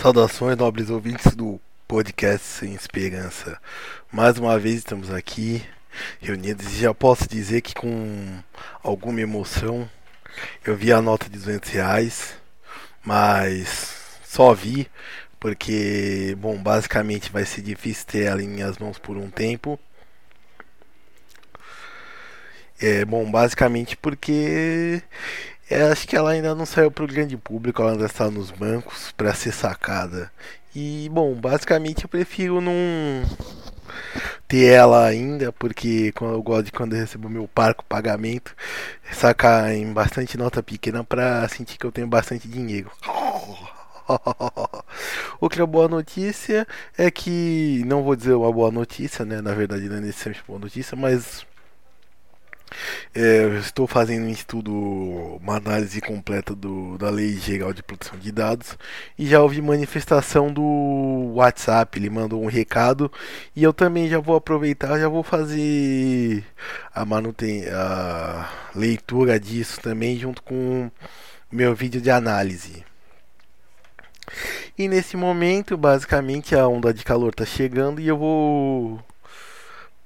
Saudações, nobres ouvintes do podcast Sem Esperança. Mais uma vez estamos aqui reunidos e já posso dizer que com alguma emoção eu vi a nota de 200 reais, mas só vi porque, bom, basicamente vai ser difícil ter ela em minhas mãos por um tempo. É, bom, basicamente porque é, acho que ela ainda não saiu para o grande público, ela ainda está nos bancos para ser sacada. E bom, basicamente eu prefiro não ter ela ainda, porque eu gosto de quando eu recebo meu parco pagamento, sacar em bastante nota pequena para sentir que eu tenho bastante dinheiro. Outra boa notícia é que, não vou dizer uma boa notícia, né? Na verdade não é necessariamente boa notícia, mas é, estou fazendo um estudo, uma análise completa do, da Lei Geral de Proteção de Dados e já ouvi manifestação do WhatsApp. Ele mandou um recado e eu também já vou aproveitar, já vou fazer a, manuten a leitura disso também junto com meu vídeo de análise. E nesse momento, basicamente, a onda de calor está chegando e eu vou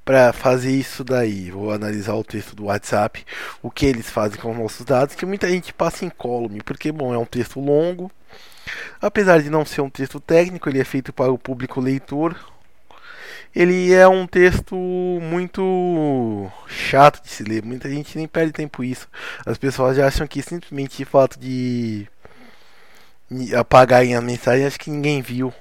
para fazer isso daí. Vou analisar o texto do WhatsApp, o que eles fazem com os nossos dados, que muita gente passa em column, porque bom, é um texto longo. Apesar de não ser um texto técnico, ele é feito para o público leitor. Ele é um texto muito chato de se ler. Muita gente nem perde tempo isso. As pessoas já acham que simplesmente o fato de apagarem a mensagem, acho que ninguém viu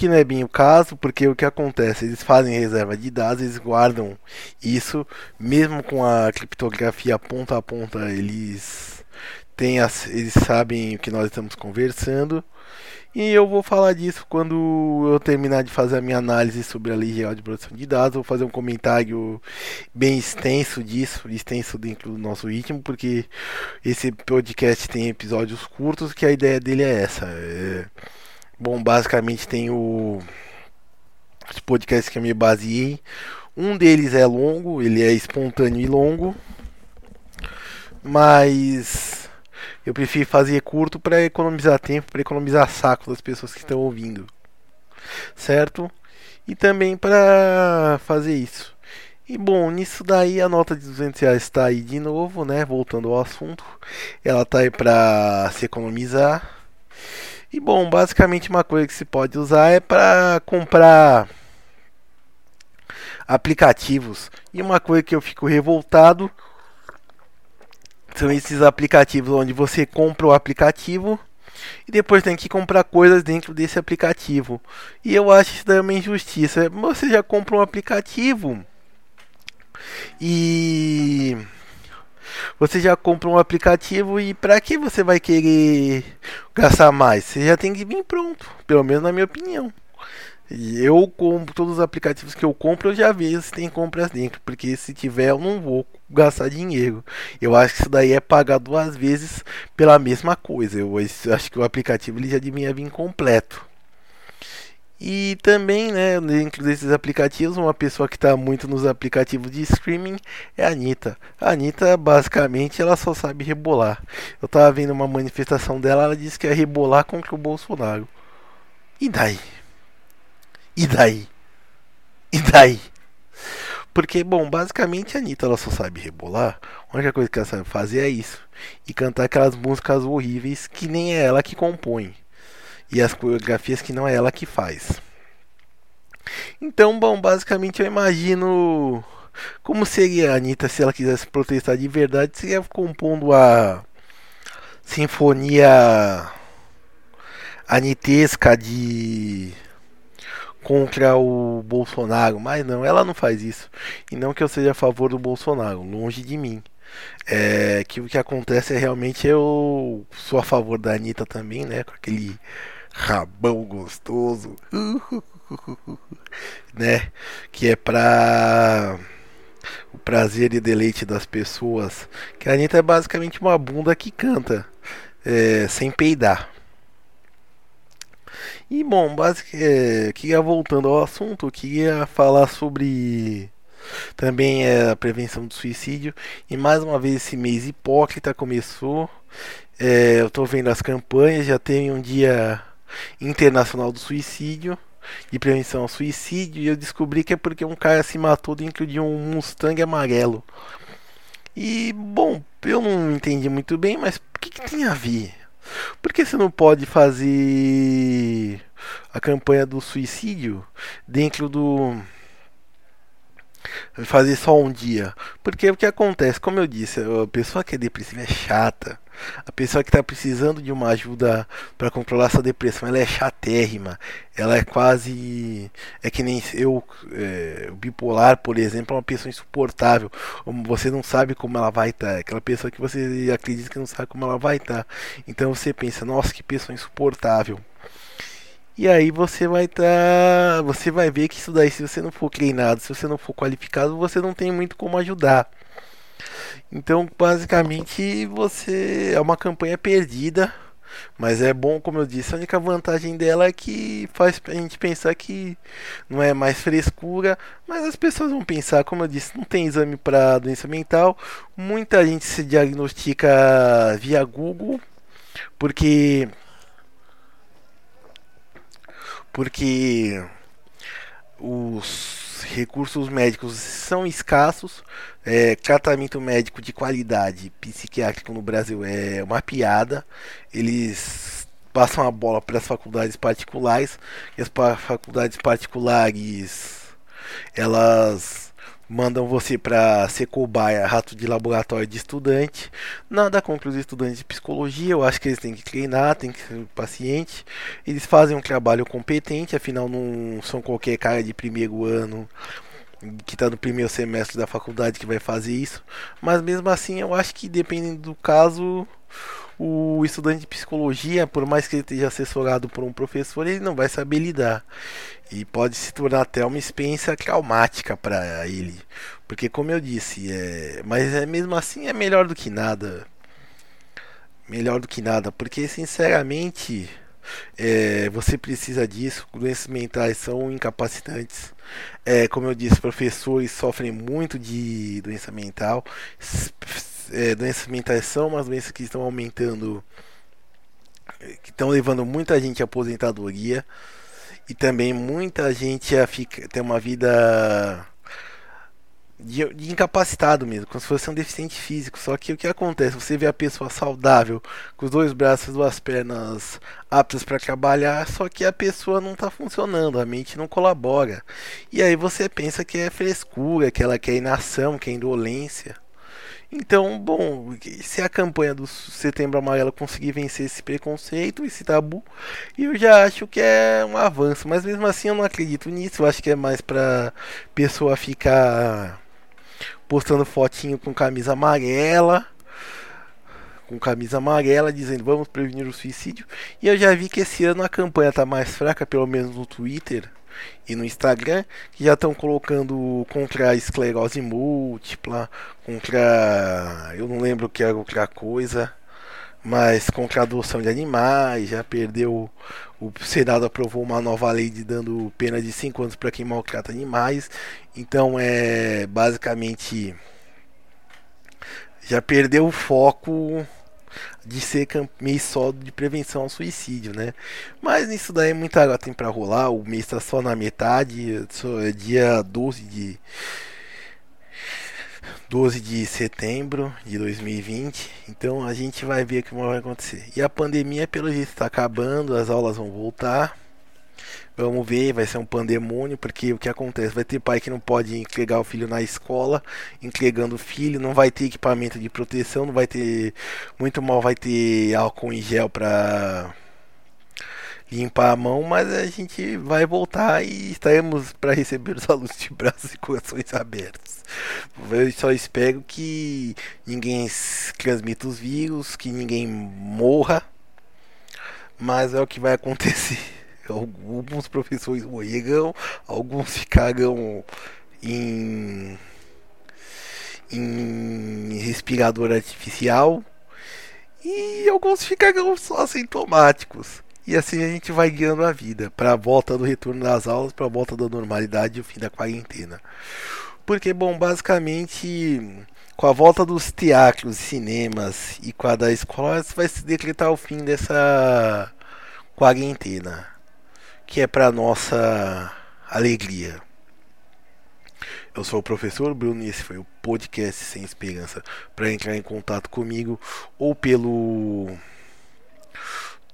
que não é bem o caso, porque o que acontece? Eles fazem reserva de dados, eles guardam isso, mesmo com a criptografia ponta a ponta, eles têm as, eles sabem o que nós estamos conversando. E eu vou falar disso quando eu terminar de fazer a minha análise sobre a Lei Geral de Proteção de Dados. Vou fazer um comentário bem extenso disso, extenso dentro do nosso ritmo, porque esse podcast tem episódios curtos que a ideia dele é essa. É Bom, basicamente tem o os podcasts que eu me baseei. Um deles é longo, ele é espontâneo e longo. Mas eu prefiro fazer curto para economizar tempo, para economizar saco das pessoas que estão ouvindo. Certo? E também para fazer isso. E bom, nisso daí a nota de 200 reais está aí de novo, né? Voltando ao assunto. Ela tá aí para se economizar. E bom, basicamente uma coisa que se pode usar é para comprar aplicativos. E uma coisa que eu fico revoltado são esses aplicativos onde você compra o aplicativo e depois tem que comprar coisas dentro desse aplicativo. E eu acho isso daí uma injustiça. Você já compra um aplicativo e você já compra um aplicativo e para que você vai querer gastar mais? Você já tem que vir pronto, pelo menos na minha opinião. Eu compro todos os aplicativos que eu compro, eu já vejo se tem compras dentro, porque se tiver eu não vou gastar dinheiro. Eu acho que isso daí é pagar duas vezes pela mesma coisa. Eu acho que o aplicativo ele já devia vir completo. E também, né, dentro desses aplicativos, uma pessoa que está muito nos aplicativos de streaming é a Anitta. A Anitta, basicamente, ela só sabe rebolar. Eu estava vendo uma manifestação dela, ela disse que ia rebolar contra o Bolsonaro. E daí? E daí? E daí? Porque, bom, basicamente a Anitta ela só sabe rebolar. A única coisa que ela sabe fazer é isso. E cantar aquelas músicas horríveis que nem é ela que compõe e as coreografias que não é ela que faz. Então, bom, basicamente eu imagino como seria a Anitta se ela quisesse protestar de verdade, seria compondo a sinfonia anitesca de contra o Bolsonaro, mas não, ela não faz isso. E não que eu seja a favor do Bolsonaro, longe de mim. É que o que acontece é realmente eu sou a favor da Anitta também, né? Com aquele rabão gostoso, né? Que é pra o prazer e deleite das pessoas. Que a Anitta é basicamente uma bunda que canta é, sem peidar. E bom, basicamente, é, queria voltando ao assunto, queria falar sobre também é, a prevenção do suicídio. E mais uma vez esse mês hipócrita começou. É, eu estou vendo as campanhas, já tem um dia Internacional do Suicídio de prevenção ao suicídio e eu descobri que é porque um cara se matou dentro de um Mustang amarelo. E bom, eu não entendi muito bem, mas o que, que tem a ver? Por que você não pode fazer a campanha do suicídio dentro do fazer só um dia. Porque o que acontece, como eu disse, a pessoa que é depressiva é chata. A pessoa que está precisando de uma ajuda para controlar sua depressão, ela é chatérrima. Ela é quase. É que nem eu. É, o bipolar, por exemplo, é uma pessoa insuportável. Você não sabe como ela vai estar. Tá. É aquela pessoa que você acredita que não sabe como ela vai estar. Tá. Então você pensa, nossa, que pessoa insuportável. E aí você vai estar. Tá, você vai ver que isso daí, se você não for treinado, se você não for qualificado, você não tem muito como ajudar. Então, basicamente, você é uma campanha perdida. Mas é bom, como eu disse, a única vantagem dela é que faz a gente pensar que não é mais frescura, mas as pessoas vão pensar, como eu disse, não tem exame para doença mental. Muita gente se diagnostica via Google, porque porque os recursos médicos são escassos, é, tratamento médico de qualidade psiquiátrico no Brasil é uma piada. Eles passam a bola para as faculdades particulares e as faculdades particulares elas mandam você para ser cobaia, rato de laboratório de estudante. Nada contra os estudantes de psicologia, eu acho que eles têm que treinar, têm que ser pacientes. Eles fazem um trabalho competente, afinal não são qualquer cara de primeiro ano que está no primeiro semestre da faculdade que vai fazer isso. Mas mesmo assim, eu acho que dependendo do caso, o estudante de psicologia, por mais que ele esteja assessorado por um professor, ele não vai saber lidar. E pode se tornar até uma experiência traumática para ele. Porque, como eu disse, é... mas é, mesmo assim é melhor do que nada. Melhor do que nada, porque sinceramente. É, você precisa disso. Doenças mentais são incapacitantes. É, como eu disse, professores sofrem muito de doença mental é, doenças mentais são umas doenças que estão aumentando, que estão levando muita gente à aposentadoria e também muita gente a ter uma vida de, de, incapacitado mesmo, como se fosse um deficiente físico. Só que o que acontece? Você vê a pessoa saudável, com os dois braços, duas pernas aptas para trabalhar, só que a pessoa não está funcionando, a mente não colabora. E aí você pensa que é frescura, que ela quer inação, que é indolência. Então, bom, se a campanha do Setembro Amarelo conseguir vencer esse preconceito, esse tabu, eu já acho que é um avanço. Mas mesmo assim, eu não acredito nisso. Eu acho que é mais pra pessoa ficar postando fotinho com camisa amarela. Com camisa amarela dizendo vamos prevenir o suicídio. E eu já vi que esse ano a campanha tá mais fraca, pelo menos no Twitter e no Instagram, que já estão colocando contra a esclerose múltipla, contra. Eu não lembro que era outra coisa, mas contra a adoção de animais, já perdeu. O Senado aprovou uma nova lei de dando pena de 5 anos para quem maltrata animais. Então é basicamente. Já perdeu o foco de ser mês só de prevenção ao suicídio, né? Mas nisso daí muita água tem para rolar, o mês está só na metade, só é dia 12 de 12 de setembro de 2020. Então a gente vai ver o que vai acontecer. E a pandemia pelo jeito está acabando, as aulas vão voltar. Vamos ver, vai ser um pandemônio, porque o que acontece? Vai ter pai que não pode entregar o filho na escola, entregando o filho, não vai ter equipamento de proteção, não vai ter. Muito mal vai ter álcool em gel para limpar a mão, mas a gente vai voltar e estaremos para receber os alunos de braços e corações abertos. Eu só espero que ninguém transmita os vírus, que ninguém morra, mas é o que vai acontecer. Alguns professores morreram, alguns ficaram em, em respirador artificial e alguns ficaram só assintomáticos. E assim a gente vai guiando a vida para a volta do retorno das aulas, para a volta da normalidade e o fim da quarentena. Porque, bom, basicamente, com a volta dos teatros, cinemas e com a da escola, vai se decretar o fim dessa quarentena, que é para nossa alegria. Eu sou o professor Bruno e esse foi o podcast Sem Esperança. Para entrar em contato comigo ou pelo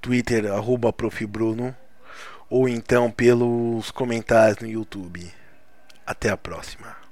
Twitter, arroba profbruno, ou então pelos comentários no YouTube. Até a próxima.